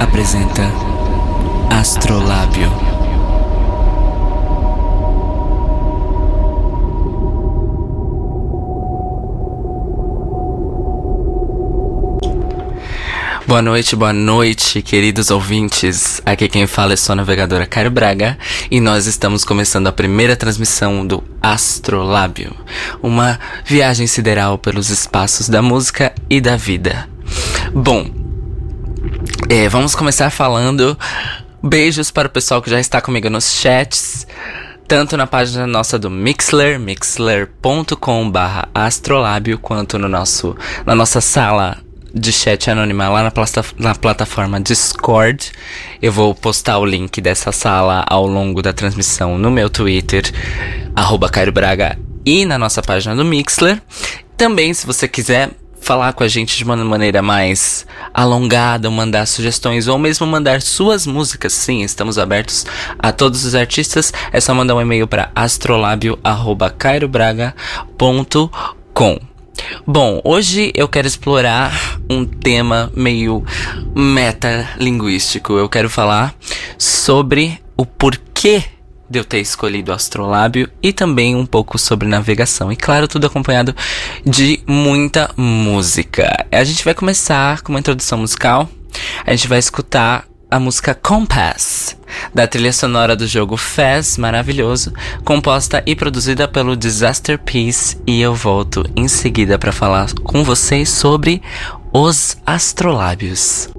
Apresenta Astrolábio. Boa noite, boa noite, queridos ouvintes. Aqui quem fala é sua navegadora Cairo Braga e nós estamos começando a primeira transmissão do Astrolábio, uma viagem sideral pelos espaços da música e da vida. Bom, é, vamos começar falando beijos para o pessoal que já está comigo nos chats tanto na página nossa do Mixler, mixler.com barra astrolábio, quanto no nosso, na nossa sala de chat anônima lá na, plata na plataforma Discord. Eu vou postar o link dessa sala ao longo da transmissão no meu Twitter, arroba Cairo Braga, e na nossa página do Mixler. Também, se você quiser falar com a gente de uma maneira mais alongada, mandar sugestões ou mesmo mandar suas músicas, sim, estamos abertos a todos os artistas. É só mandar um e-mail para astrolabio@cairobraga.com. Bom, hoje eu quero explorar um tema meio metalinguístico. Eu quero falar sobre o porquê de eu ter escolhido astrolábio e também um pouco sobre navegação. E claro, tudo acompanhado de muita música. A gente vai começar com uma introdução musical. A gente vai escutar a música Compass, da trilha sonora do jogo Fez, maravilhoso, composta e produzida pelo Disaster Peace, e eu volto em seguida para falar com vocês sobre os astrolábios.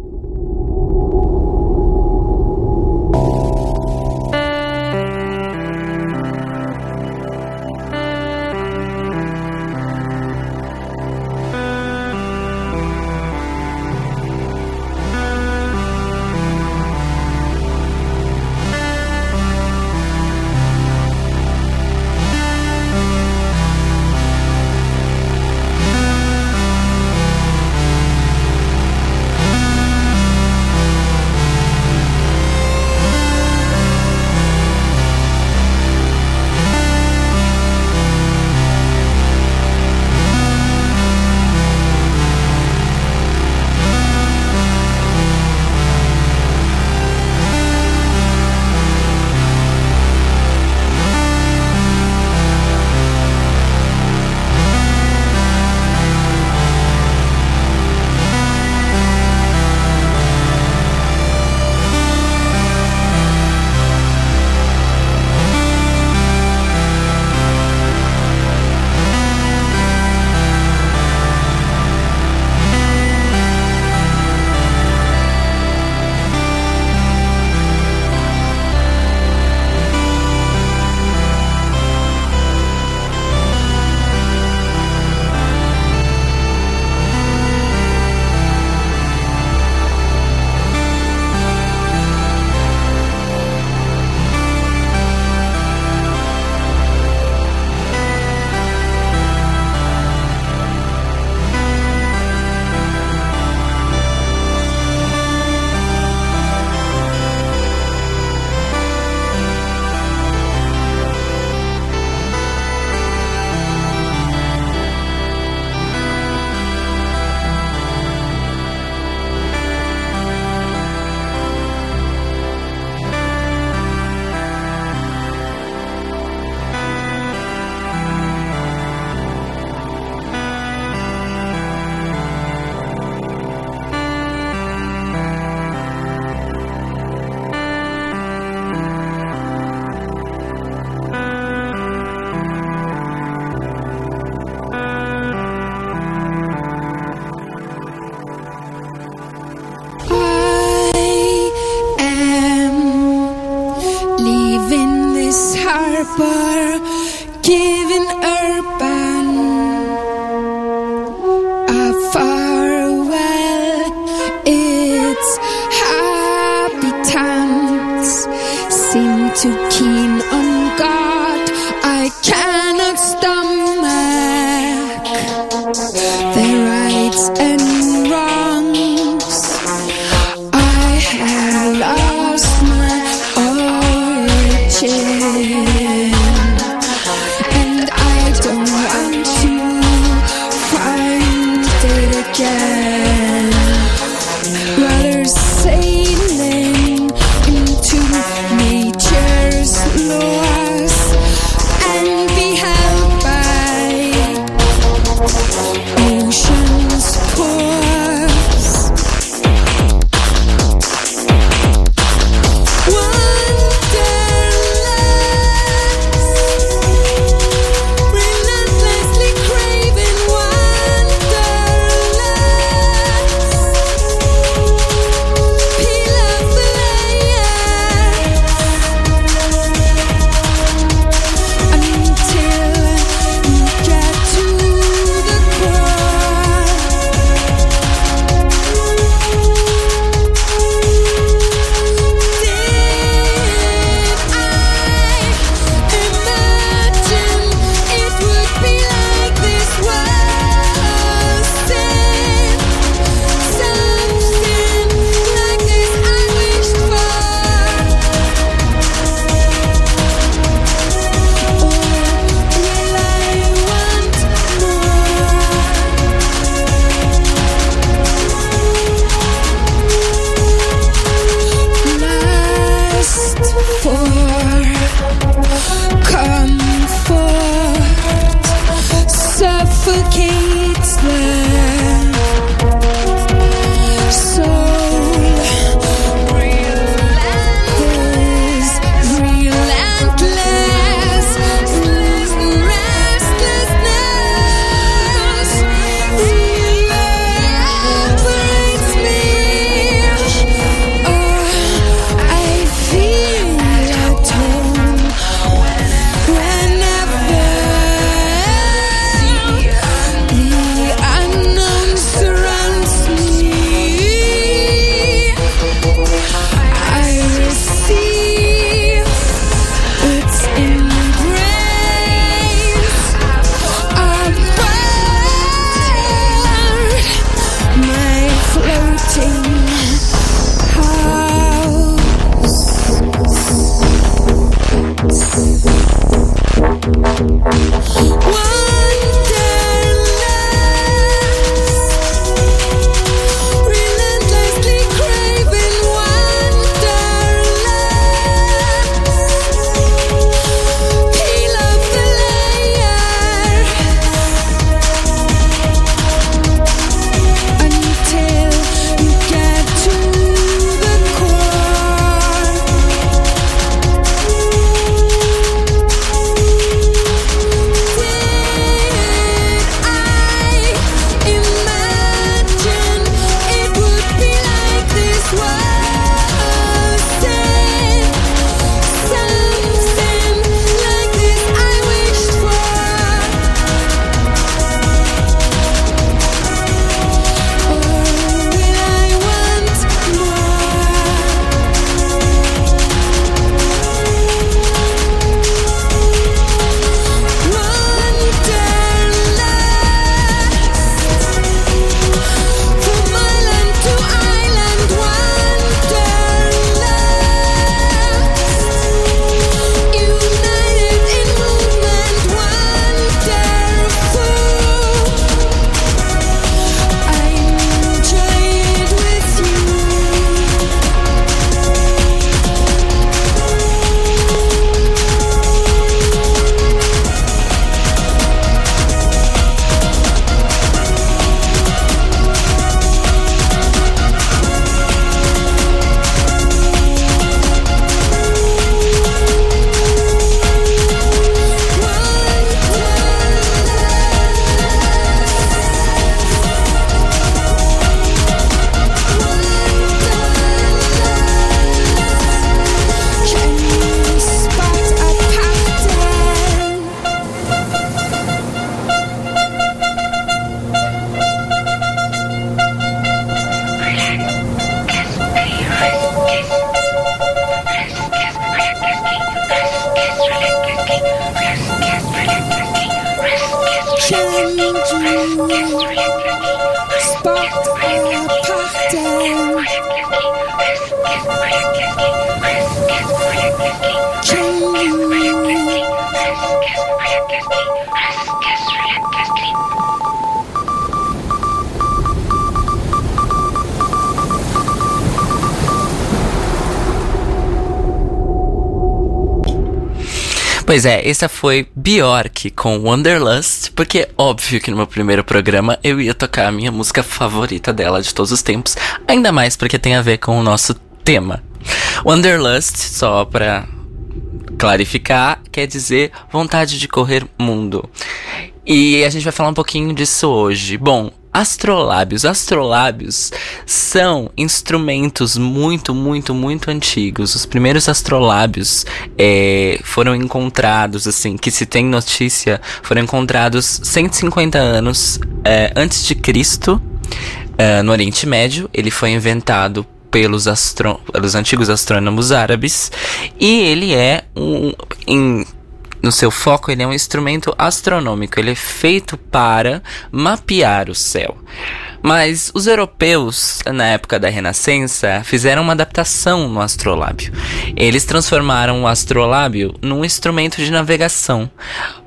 Pois é, essa foi Bjork com Wanderlust, porque óbvio que no meu primeiro programa eu ia tocar a minha música favorita dela de todos os tempos, ainda mais porque tem a ver com o nosso tema. Wanderlust, só pra clarificar, quer dizer vontade de correr mundo. E a gente vai falar um pouquinho disso hoje. Bom, Astrolábios. Astrolábios são instrumentos muito, muito, muito antigos. Os primeiros astrolábios é, foram encontrados, assim, que se tem notícia, foram encontrados 150 anos é, antes de Cristo, é, no Oriente Médio. Ele foi inventado pelos, astro pelos antigos astrônomos árabes e ele é um. Em, no seu foco, ele é um instrumento astronômico. Ele é feito para mapear o céu. Mas os europeus, na época da Renascença, fizeram uma adaptação no astrolábio. Eles transformaram o astrolábio num instrumento de navegação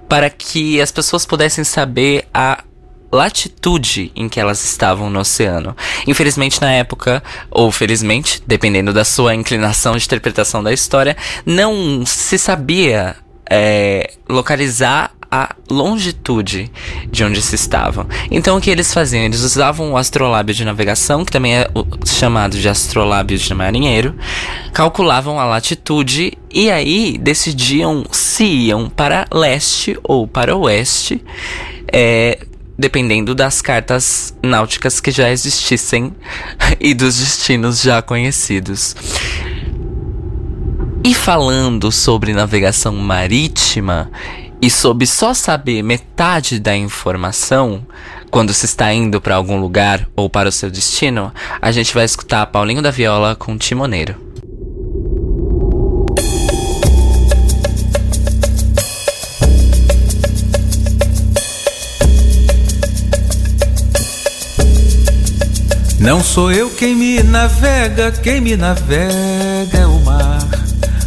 para que as pessoas pudessem saber a latitude em que elas estavam no oceano. Infelizmente, na época, ou felizmente, dependendo da sua inclinação de interpretação da história, não se sabia é, localizar a longitude de onde se estavam. Então o que eles faziam? Eles usavam o astrolábio de navegação, que também é chamado de astrolábio de marinheiro, calculavam a latitude e aí decidiam se iam para leste ou para oeste, é, dependendo das cartas náuticas que já existissem e dos destinos já conhecidos. E falando sobre navegação marítima e sobre só saber metade da informação quando se está indo para algum lugar ou para o seu destino, a gente vai escutar Paulinho da Viola com Timoneiro. Não sou eu quem me navega, quem me navega é o mar.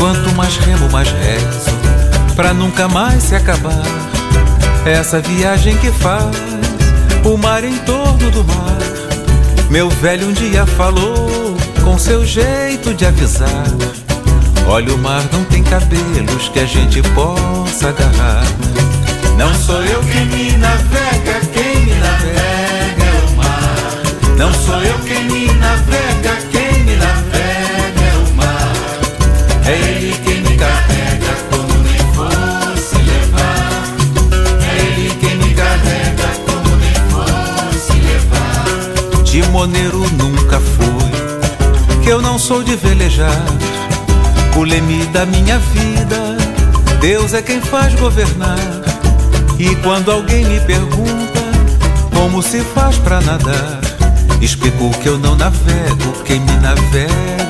quanto mais remo, mais rezo, pra nunca mais se acabar. Essa viagem que faz o mar em torno do mar. Meu velho um dia falou com seu jeito de avisar. Olha, o mar não tem cabelos que a gente possa agarrar. Não sou eu quem me navega, quem levar. Timoneiro nunca fui, que eu não sou de velejar. O leme da minha vida, Deus é quem faz governar. E quando alguém me pergunta como se faz pra nadar, explico que eu não navego, quem me navega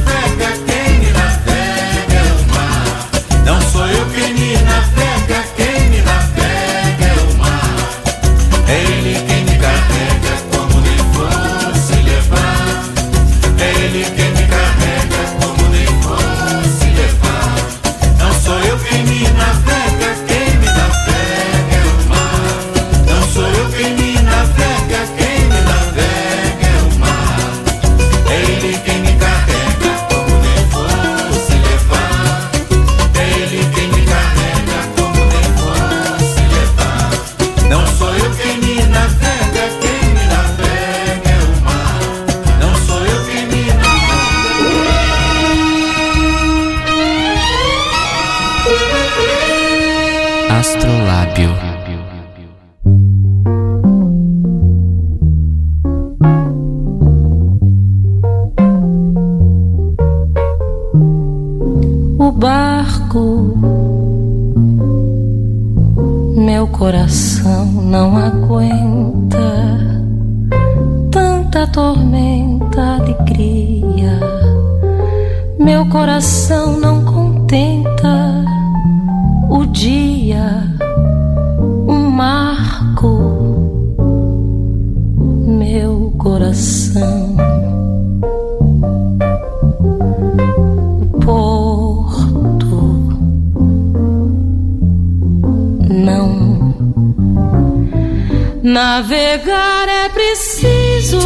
Navegar é preciso,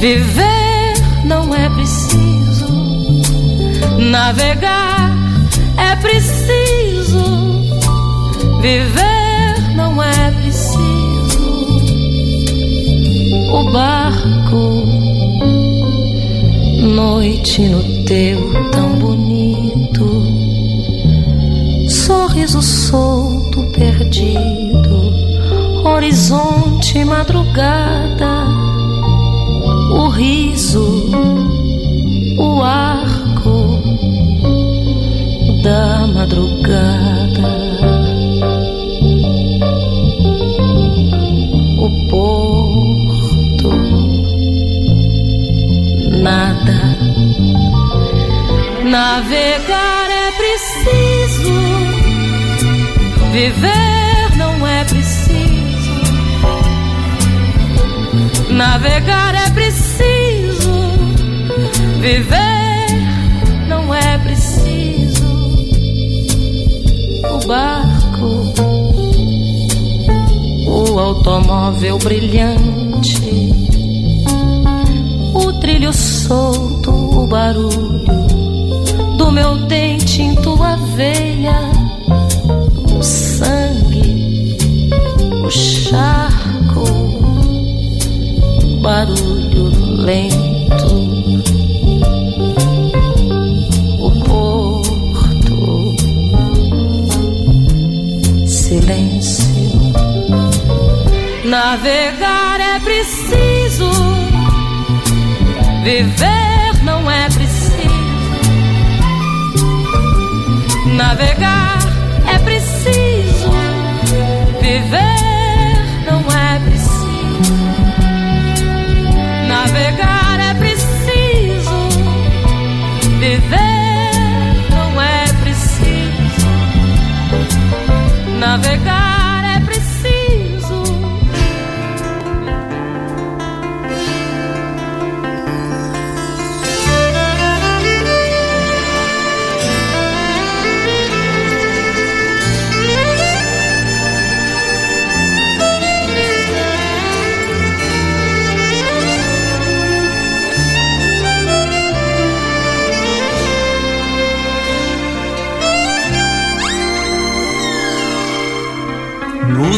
viver não é preciso, navegar é preciso, viver não é preciso. O barco, noite no teu tão bonito, sorriso solto perdido, horizonte madrugada, o riso, o arco da madrugada. O porto, nada. Navegar é preciso, viver não é preciso. Navegar é preciso, viver não é preciso. O barco, o automóvel brilhante, o trilho solto, o barulho do meu dente em tua veia, o charco, barulho lento, o porto, silêncio. Navegar é preciso, viver não é preciso. Navegar Navegar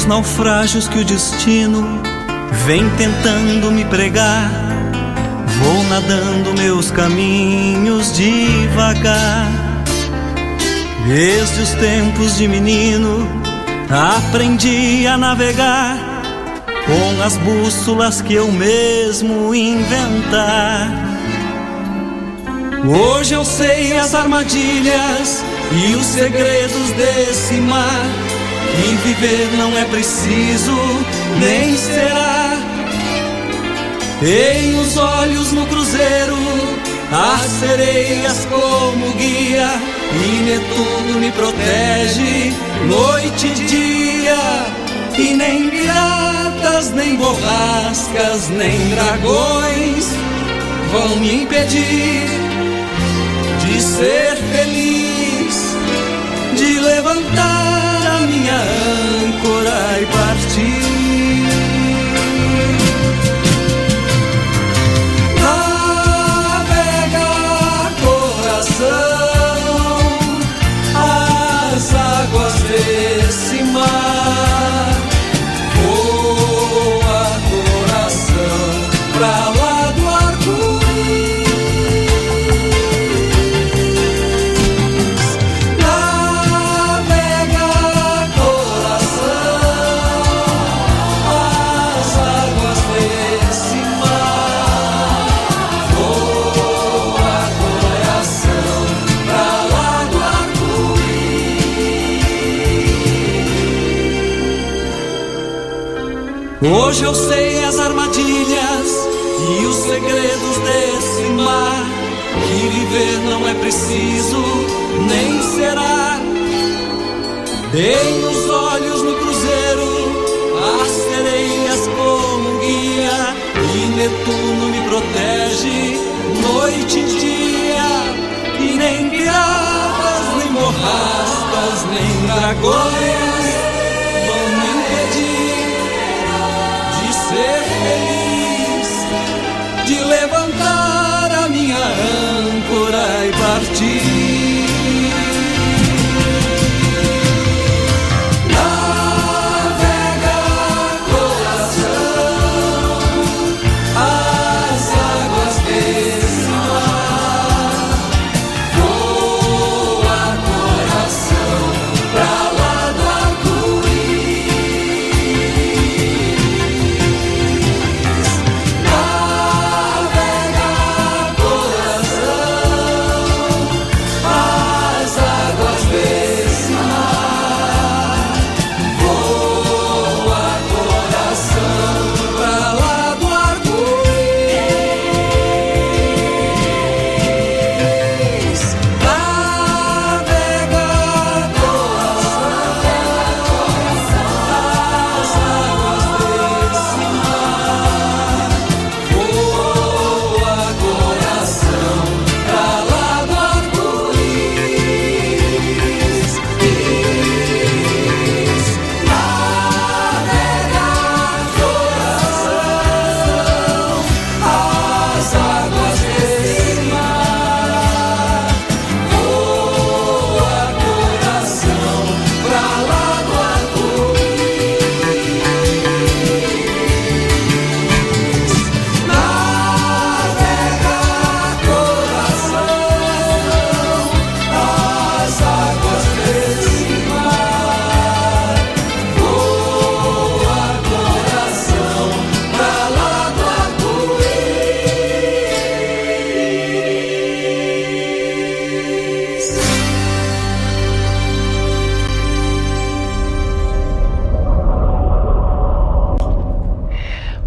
Nos naufrágios que o destino vem tentando me pregar, vou nadando meus caminhos devagar. Desde os tempos de menino, aprendi a navegar com as bússolas que eu mesmo inventar. Hoje eu sei as armadilhas e os segredos desse mar. E viver não é preciso, nem será. Tenho os olhos no cruzeiro, as sereias como guia, e Netuno me protege, noite e dia. E nem piratas, nem borrascas, nem dragões vão me impedir de ser feliz, de levantar minha âncora e partir. Netuno me protege, noite e dia, e nem piratas, nem borrascas, nem dragões vão me impedir de ser feliz, de levantar a minha âncora e partir.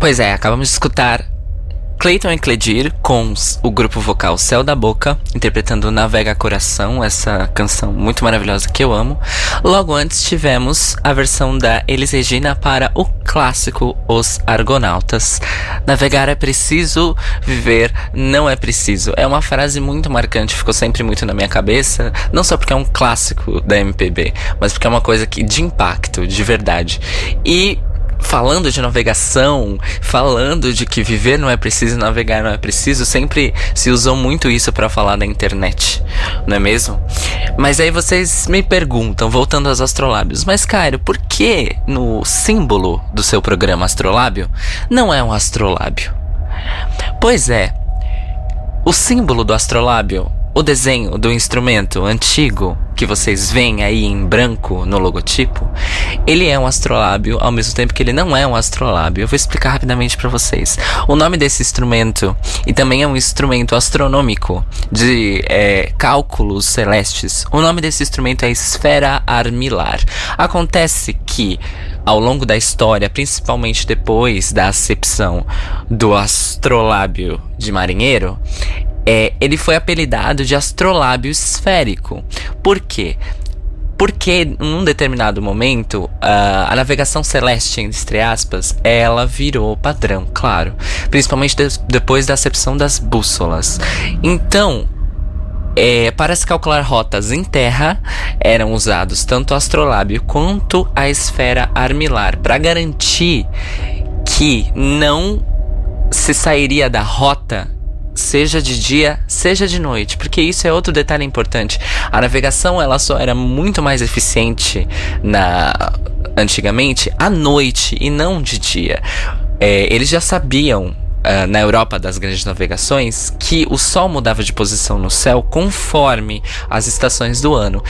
Pois é, acabamos de escutar Clayton e Cledir com o grupo vocal Céu da Boca, interpretando Navega Coração, essa canção muito maravilhosa que eu amo. Logo antes tivemos a versão da Elis Regina para o clássico Os Argonautas. Navegar é preciso, viver não é preciso. É uma frase muito marcante, ficou sempre muito na minha cabeça, não só porque é um clássico da MPB, mas porque é uma coisa que de impacto, de verdade. E falando de navegação, falando de que viver não é preciso, navegar não é preciso, sempre se usou muito isso para falar da internet, não é mesmo? Mas aí vocês me perguntam, voltando aos astrolábios, mas Cairo, por que no símbolo do seu programa Astrolábio não é um astrolábio? Pois é, o símbolo do astrolábio, o desenho do instrumento antigo que vocês veem aí em branco no logotipo, ele é um astrolábio ao mesmo tempo que ele não é um astrolábio. Eu vou explicar rapidamente para vocês. O nome desse instrumento e também é um instrumento astronômico de é, cálculos celestes. O nome desse instrumento é esfera armilar. Acontece que ao longo da história, principalmente depois da acepção do astrolábio de marinheiro, é, ele foi apelidado de astrolábio esférico. Por quê? Porque em um determinado momento, ah, a navegação celeste, entre aspas, ela virou padrão, claro. Principalmente des- depois da acepção das bússolas. Então, é, para se calcular rotas em terra, eram usados tanto o astrolábio quanto a esfera armilar, para garantir que não se sairia da rota seja de dia, seja de noite, porque isso é outro detalhe importante. A navegação ela só era muito mais eficiente na antigamente à noite e não de dia. É, eles já sabiam ah, na Europa das grandes navegações que o Sol mudava de posição no céu conforme as estações do ano.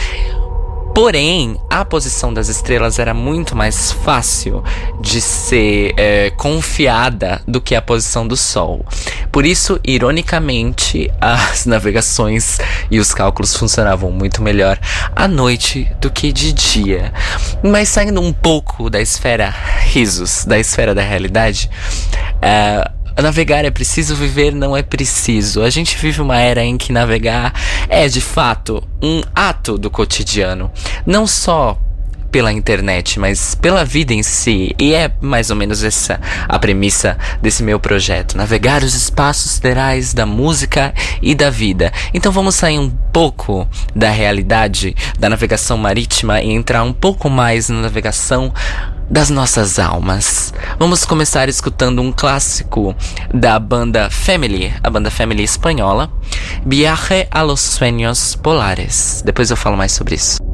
Porém, a posição das estrelas era muito mais fácil de ser é, confiada do que a posição do Sol. Por isso, ironicamente, as navegações e os cálculos funcionavam muito melhor à noite do que de dia. Mas saindo um pouco da esfera risos da esfera da realidade. É, navegar é preciso, viver não é preciso. A gente vive uma era em que navegar é de fato um ato do cotidiano. Não só pela internet, mas pela vida em si. E é mais ou menos essa a premissa desse meu projeto: navegar os espaços siderais da música e da vida. Então vamos sair um pouco da realidade da navegação marítima e entrar um pouco mais na navegação das nossas almas. Vamos começar escutando um clássico da banda Family, a banda Family espanhola, Viaje a los Sueños Polares. Depois eu falo mais sobre isso.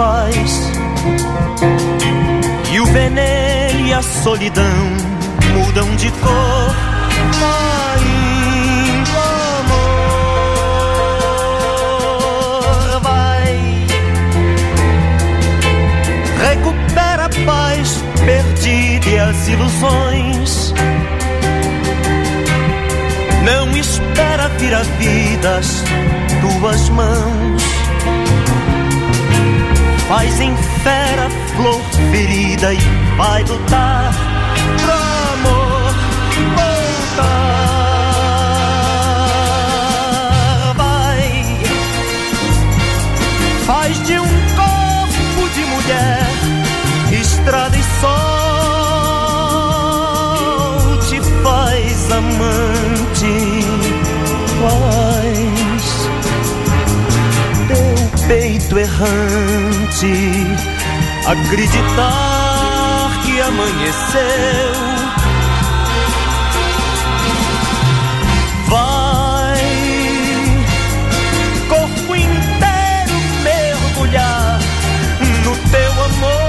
Desfaz e o veneno e a solidão mudam de cor. Amor vai, recupera a paz perdida e as ilusões. Não espera vir a vida as tuas mãos. Faz em fera flor ferida e vai lutar pro amor voltar. Vai, faz de um corpo de mulher estrada e sol, te faz amante, teu peito errante acreditar que amanheceu. Vai, corpo inteiro mergulhar no teu amor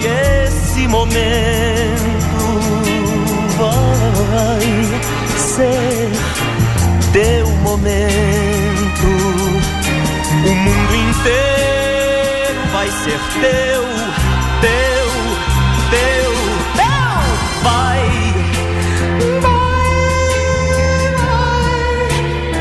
e esse momento vai ser teu momento. Vai ser teu, teu, teu, teu. Vai, vai,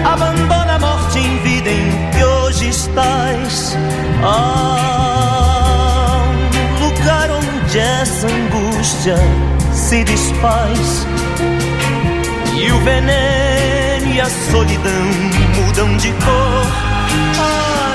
vai. Abandona a morte em vida em que hoje estás. Ah, um lugar onde essa angústia se desfaz e o veneno e a solidão mudam de cor. Ainda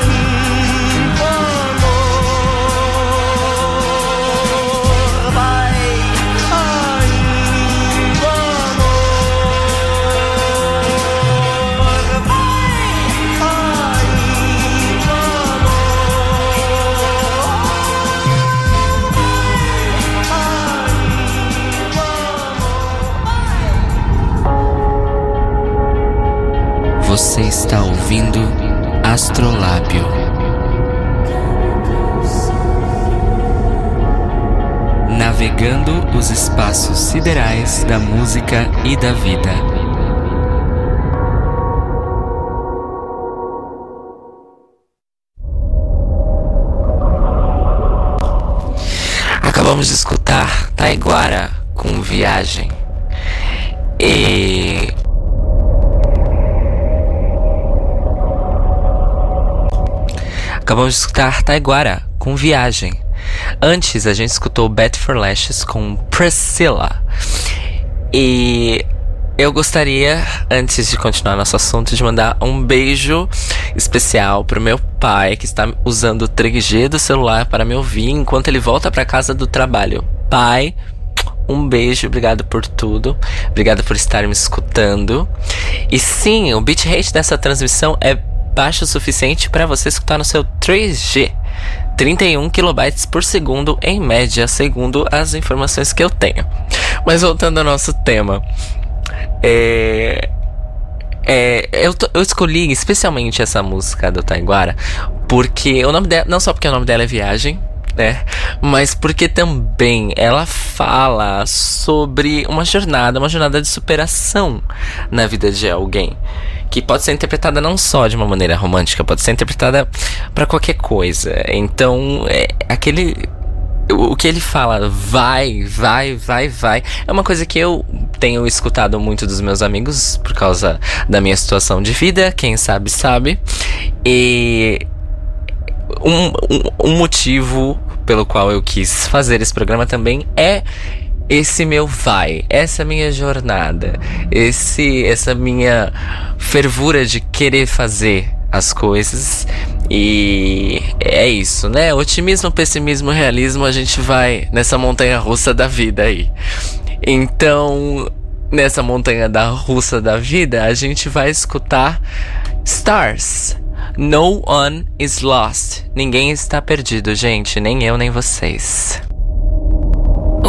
Você está ouvindo Astrolábio. Navegando os espaços siderais da música e da vida. Acabamos de escutar Taiguara com Viagem. E Acabamos de escutar Taiguara com Viagem. Antes a gente escutou Bat for Lashes com Priscilla. E eu gostaria, antes de continuar nosso assunto, de mandar um beijo especial pro meu pai que está usando o 3G do celular para me ouvir enquanto ele volta para casa do trabalho. Pai, um beijo, obrigado por tudo. Obrigado por estar me escutando. E sim, o bitrate dessa transmissão é baixo o suficiente para você escutar no seu 3G. 31 kB por segundo em média, segundo as informações que eu tenho. Mas voltando ao nosso tema. É, é, eu, eu escolhi especialmente essa música do Taiguara porque o nome dela, não só porque o nome dela é Viagem, né? Mas porque também ela fala sobre uma jornada, uma jornada de superação na vida de alguém. Que pode ser interpretada não só de uma maneira romântica, pode ser interpretada para qualquer coisa. Então, é aquele o que ele fala, vai, vai, vai, vai, é uma coisa que eu tenho escutado muito dos meus amigos por causa da minha situação de vida, quem sabe, sabe. E um, um, um motivo pelo qual eu quis fazer esse programa também é esse meu vai, essa minha jornada, esse essa minha fervura de querer fazer as coisas e é isso, né? Otimismo, pessimismo, realismo, a gente vai nessa montanha russa da vida aí. Então, nessa montanha da russa da vida, a gente vai escutar Stars. No one is lost. Ninguém está perdido, gente, nem eu nem vocês.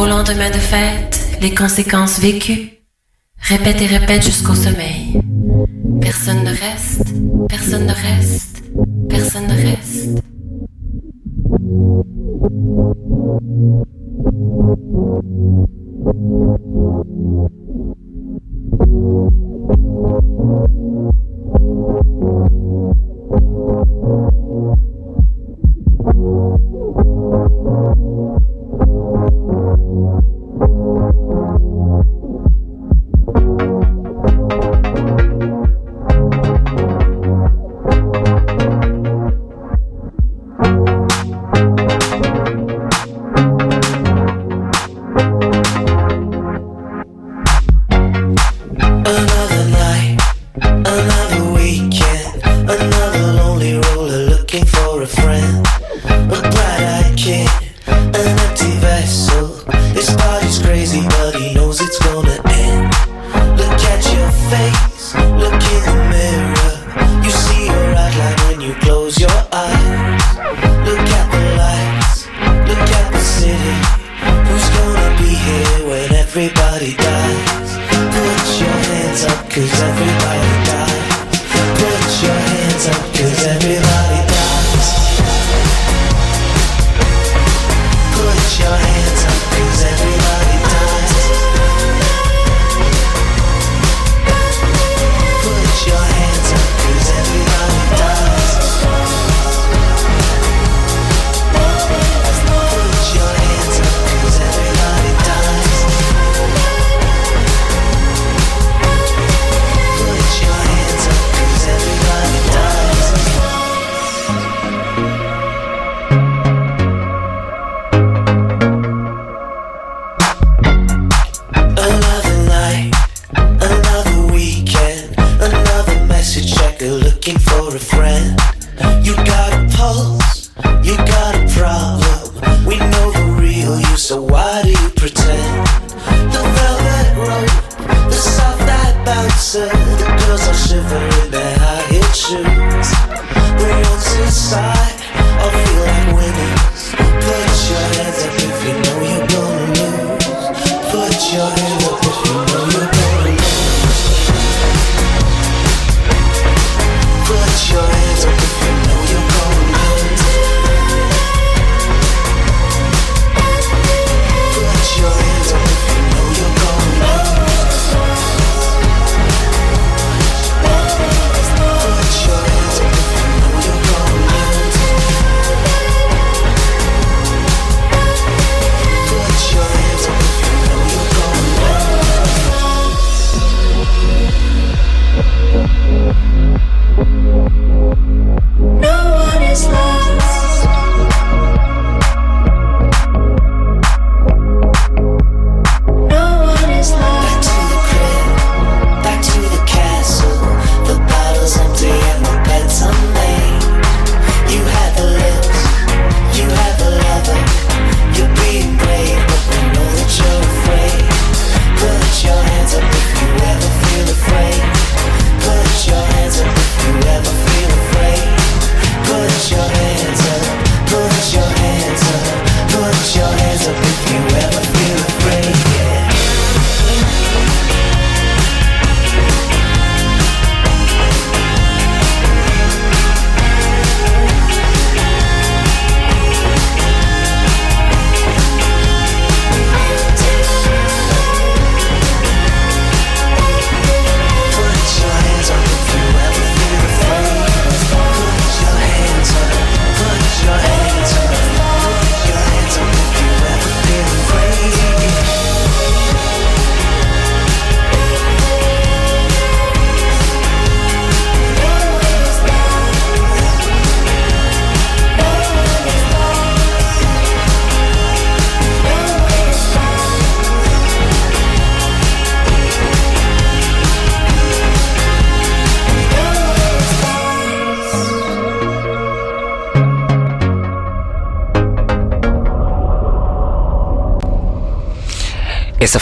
Au lendemain de fête, les conséquences vécues. Répète et répète jusqu'au sommeil. Personne ne reste, personne ne reste, personne ne reste. You got a pulse, you got a problem. We know the real you, so why do you pretend? The velvet rope, the soft that bouncer, the girls are shivering their high heel shoes. We're on side, I feel like. Put your hands up if you know you're gonna lose. Put your hands up.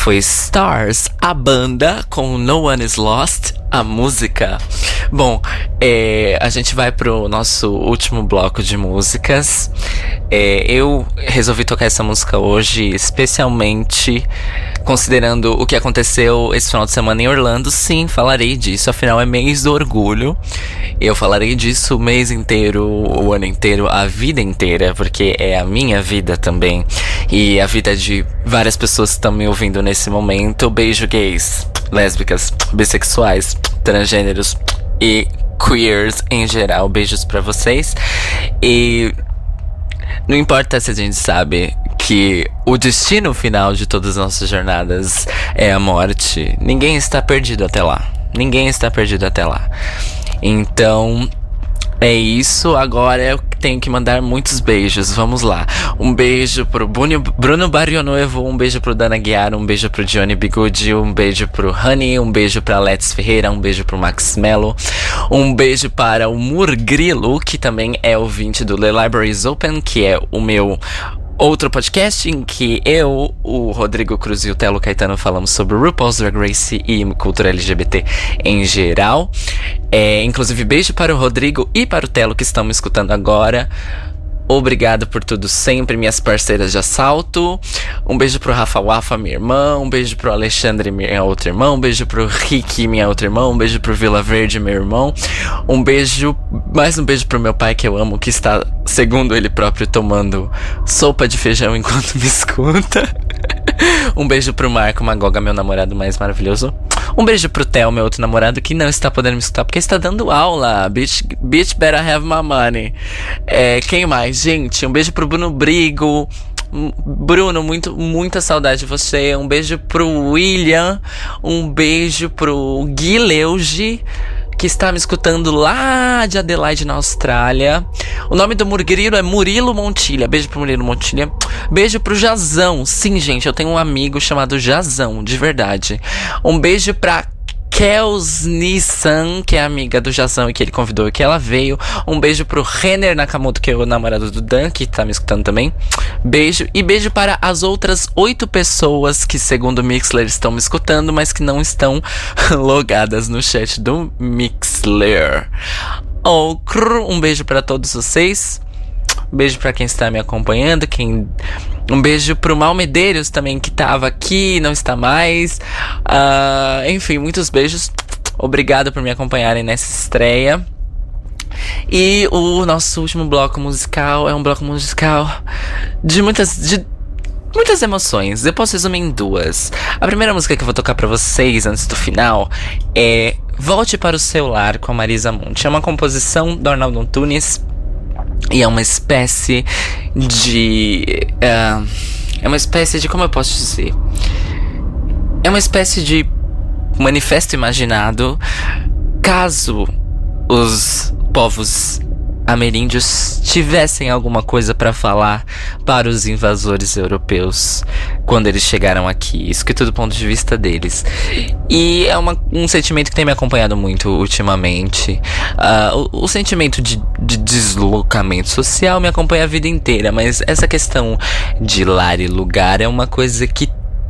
foi Stars, a banda com No One Is Lost, a música. Bom, é, a gente vai pro nosso último bloco de músicas. É, eu resolvi tocar essa música hoje, especialmente considerando o que aconteceu esse final de semana em Orlando. Sim, falarei disso, afinal é mês do orgulho. Eu falarei disso o mês inteiro, o ano inteiro, a vida inteira, porque é a minha vida também. E a vida de várias pessoas que estão me ouvindo nesse momento. Beijo gays, lésbicas, bissexuais, transgêneros e queers em geral. Beijos para vocês. E não importa se a gente sabe que o destino final de todas as nossas jornadas é a morte. Ninguém está perdido até lá. Ninguém está perdido até lá. Então, é isso, agora eu tenho que mandar muitos beijos. Vamos lá. Um beijo pro Bruno, Bruno Barrionuevo, um beijo pro Dana Guiar, um beijo pro Johnny Bigudi, um beijo pro Honey, um beijo pra Let's Ferreira, um beijo pro Max Mello, um beijo para o Murgrilo, que também é ouvinte do The Libraries Open, que é o meu outro podcast em que eu, o Rodrigo Cruz e o Telo Caetano falamos sobre RuPaul's Drag Race e cultura LGBT em geral. É, inclusive, beijo para o Rodrigo e para o Telo que estão me escutando agora. Obrigado por tudo sempre, minhas parceiras de assalto. Um beijo pro Rafa Wafa, minha irmã. Um beijo pro Alexandre, minha outra irmã. Um beijo pro Rick, minha outra irmã. Um beijo pro Vila Verde, meu irmão. Um beijo, mais um beijo pro meu pai que eu amo, que está, segundo ele próprio, tomando sopa de feijão enquanto me escuta. um beijo pro Marco Magoga, meu namorado mais maravilhoso. Um beijo pro Theo, meu outro namorado, que não está podendo me escutar porque está dando aula. Bitch, bitch better have my money. É, quem mais? Gente, um beijo pro Bruno Brigo. Bruno, muito, muita saudade de você. Um beijo pro William. Um beijo pro Gui Leuge que está me escutando lá de Adelaide, na Austrália. O nome do Murgrilo é Murilo Montilha. Beijo pro Murilo Montilha. Beijo pro Jazão. Sim, gente, eu tenho um amigo chamado Jazão, de verdade. Um beijo pra Kels Nissan, que é amiga do Jazão e que ele convidou e que ela veio. Um beijo pro Renner Nakamoto, que é o namorado do Dan, que tá me escutando também. Beijo. E beijo para as outras oito pessoas que, segundo o Mixler, estão me escutando, mas que não estão logadas no chat do Mixler. Oh, um beijo para todos vocês. Beijo para quem está me acompanhando, quem um beijo pro Mal Medeiros também, que tava aqui, não está mais. Uh, enfim, muitos beijos. Obrigado por me acompanharem nessa estreia. E o nosso último bloco musical é um bloco musical de muitas. De muitas emoções. Eu posso resumir em duas. A primeira música que eu vou tocar para vocês antes do final é Volte para o Celular com a Marisa Monte. É uma composição do Arnaldo Antunes e é uma espécie de. Uh, é uma espécie de. Como eu posso dizer? É uma espécie de manifesto imaginado caso os povos ameríndios tivessem alguma coisa para falar para os invasores europeus quando eles chegaram aqui. Isso que é tudo do ponto de vista deles. E é uma, um sentimento que tem me acompanhado muito ultimamente. Uh, o, o, sentimento de, de, deslocamento social me acompanha a vida inteira, mas essa questão de lar e lugar é uma coisa que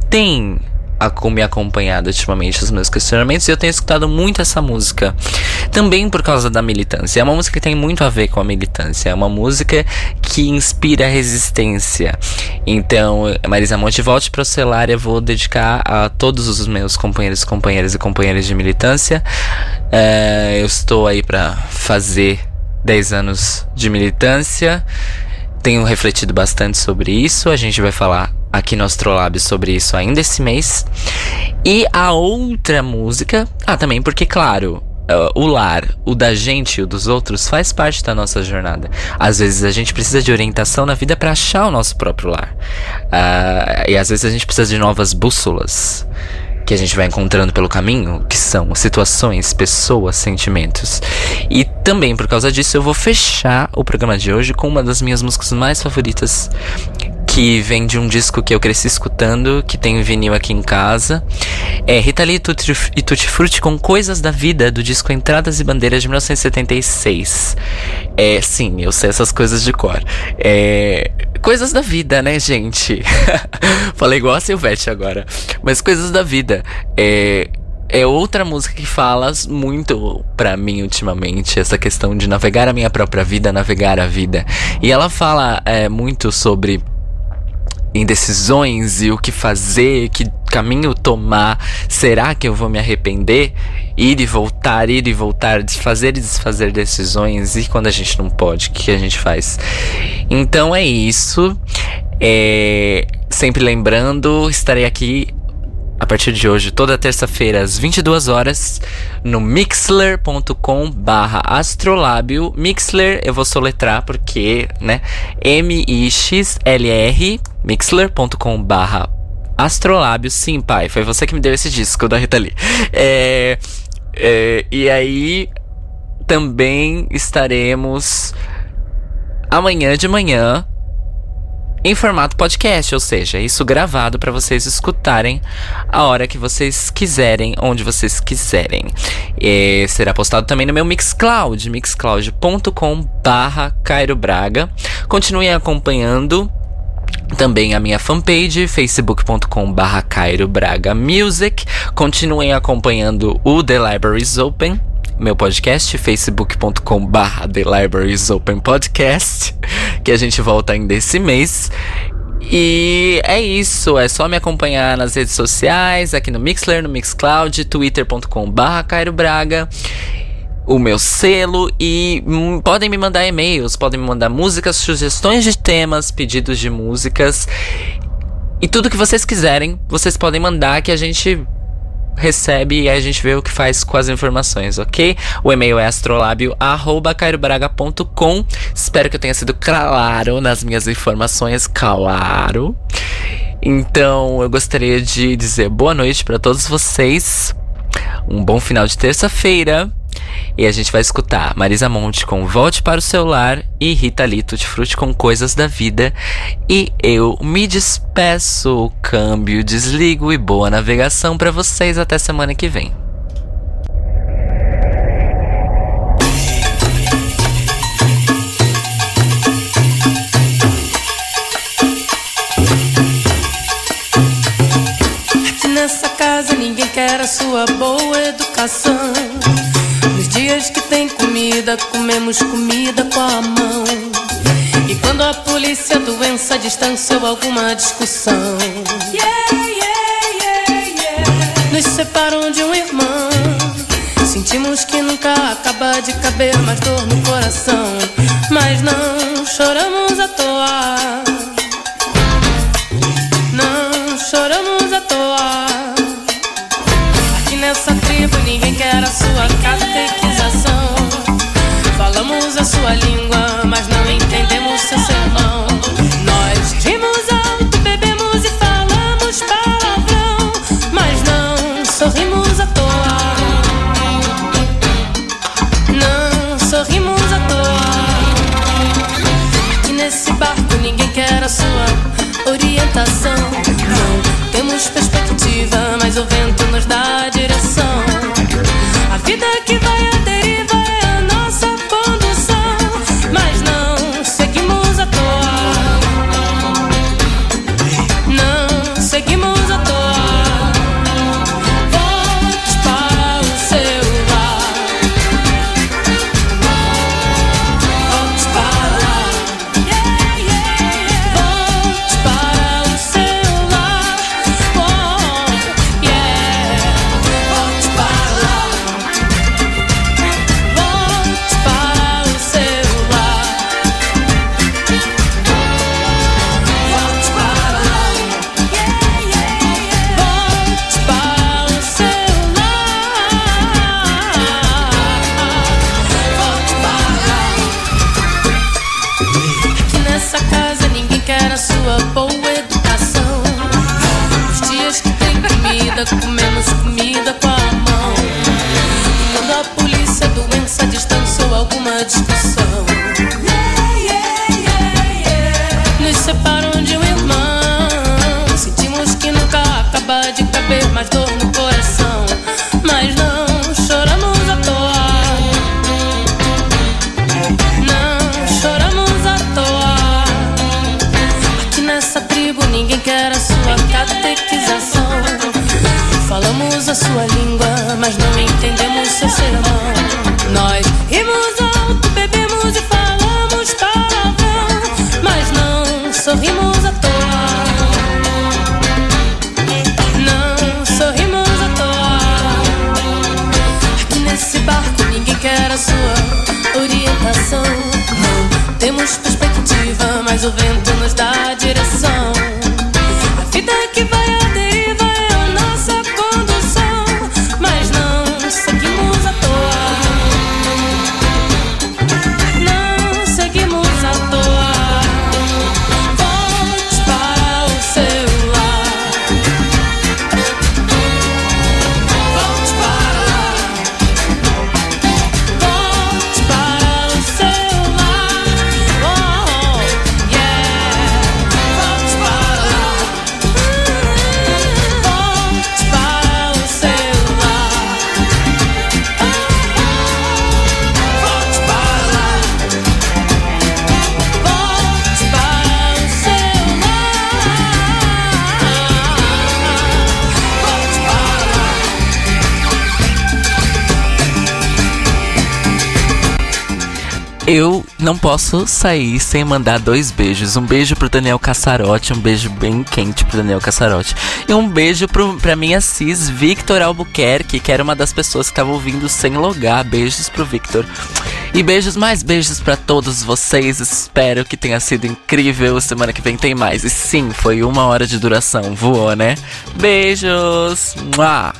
tem a, me acompanhado ultimamente os meus questionamentos e eu tenho escutado muito essa música. Também por causa da militância. É uma música que tem muito a ver com a militância. É uma música que inspira resistência. Então, Marisa Monte, volte para o celular. Eu vou dedicar a todos os meus companheiros, companheiras e companheiras de militância. É, eu estou aí para fazer 10 anos de militância. Tenho refletido bastante sobre isso. A gente vai falar aqui no Astrolab sobre isso ainda esse mês. E a outra música. Ah, também, porque, claro. Uh, o lar, o da gente e o dos outros faz parte da nossa jornada. Às vezes a gente precisa de orientação na vida para achar o nosso próprio lar. Uh, e às vezes a gente precisa de novas bússolas que a gente vai encontrando pelo caminho, que são situações, pessoas, sentimentos. E também por causa disso eu vou fechar o programa de hoje com uma das minhas músicas mais favoritas, que vem de um disco que eu cresci escutando, que tem vinil aqui em casa. É Rita Lee e Tutti Frutti com Coisas da Vida, do disco Entradas e Bandeiras de 1976. É, sim, eu sei essas coisas de cor. É, coisas da vida, né, gente? Falei igual a Silvete agora. Mas coisas da vida. É, é outra música que fala muito para mim ultimamente essa questão de navegar a minha própria vida, navegar a vida. E ela fala é, muito sobre indecisões e o que fazer, que caminho tomar, será que eu vou me arrepender? Ir e voltar, ir e voltar, desfazer e desfazer decisões, e quando a gente não pode, o que a gente faz? Então é isso. É, sempre lembrando, estarei aqui a partir de hoje, toda terça-feira, às 22 horas, no mixler.com barra astrolábio. Mixler eu vou soletrar porque, né? M-I-X-L-R, mixler.com barra astrolábio. Sim, pai, foi você que me deu esse disco da Rita Lee. É, é, e aí, também estaremos amanhã de manhã em formato podcast, ou seja, isso gravado para vocês escutarem a hora que vocês quiserem, onde vocês quiserem. E será postado também no meu Mixcloud, mixcloud.com/barra Cairo Braga. Continuem acompanhando também a minha fanpage, facebook.com/barra Cairo Braga Music. Continuem acompanhando o The Libraries Open meu podcast, facebook.com barra The Libraries Open Podcast, que a gente volta ainda esse mês. E é isso, é só me acompanhar nas redes sociais, aqui no Mixler, no Mixcloud, twitter.com barra Cairo Braga o meu selo e hum, podem me mandar e-mails, podem me mandar músicas, sugestões de temas, pedidos de músicas e tudo que vocês quiserem, vocês podem mandar que a gente recebe e a gente vê o que faz com as informações, ok? O e-mail é astrolabio.com. Espero que eu tenha sido claro nas minhas informações, claro. Então, eu gostaria de dizer boa noite para todos vocês. Um bom final de terça-feira. E a gente vai escutar Marisa Monte com Volte para o Celular e Rita Lee Tutti Frutti com Coisas da Vida. E eu me despeço, câmbio, desligo e boa navegação para vocês até semana que vem. Nessa casa ninguém quer a sua boa educação dias que tem comida, comemos comida com a mão. E quando a polícia, doença, a distância ou alguma discussão nos separam de um irmão. Sentimos que nunca acaba de caber mais dor no coração. Mas não choramos à toa. Não choramos à toa. Aqui nessa tribo ninguém quer a sua falamos a sorrimos à toa. Não sorrimos à toa. Aqui nesse barco ninguém quer a sua orientação. Temos perspectiva, mas o vento nos dá Eu não posso sair sem mandar dois beijos. Um beijo pro Daniel Cassarotti, um beijo bem quente pro Daniel Cassarotti. E um beijo pro, pra minha cis, Victor Albuquerque, que era uma das pessoas que tava ouvindo sem logar. Beijos pro Victor. E beijos, mais beijos pra todos vocês. Espero que tenha sido incrível. Semana que vem tem mais. E sim, foi uma hora de duração. Voou, né? Beijos! Mua!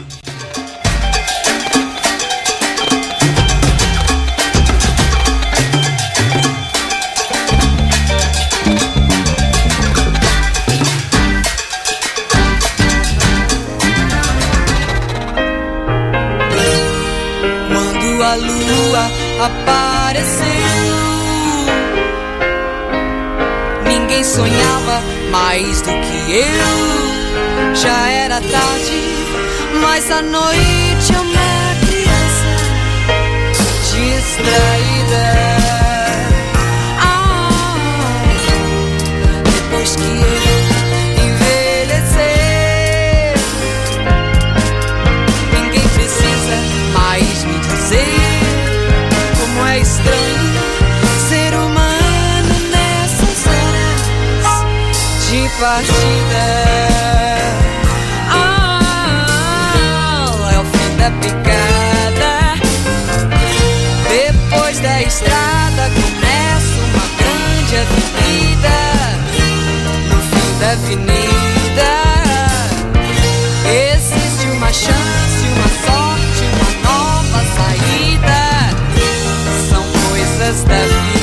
A lua apareceu, ninguém sonhava mais do que eu. Já era tarde, mas à noite eu uma criança distraída. Partida. Ah, é o fim da picada. Depois da estrada começa uma grande avenida. No fim da avenida. Existe uma chance, uma sorte, uma nova saída. São coisas da vida.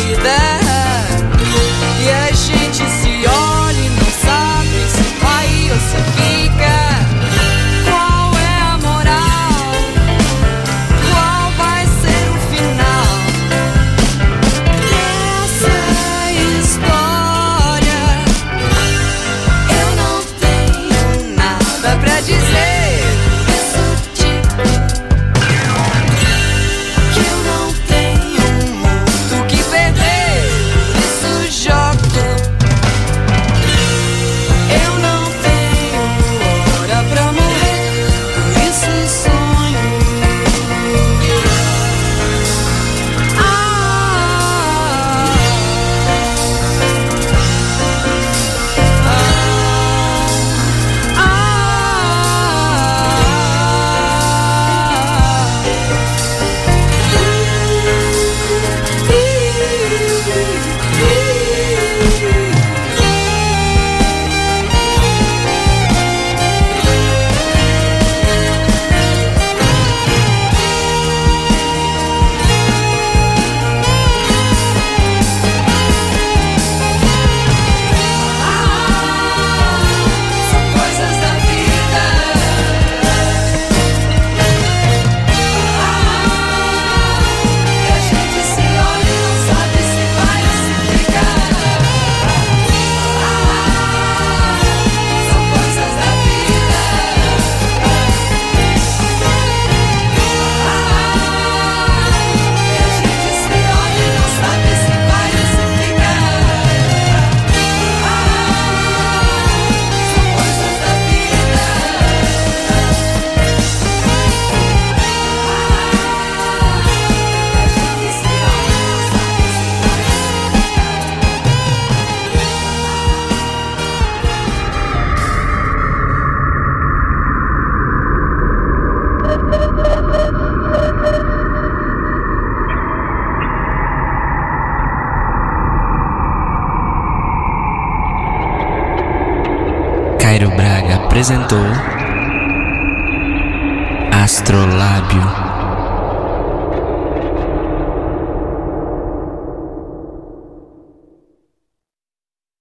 Cairo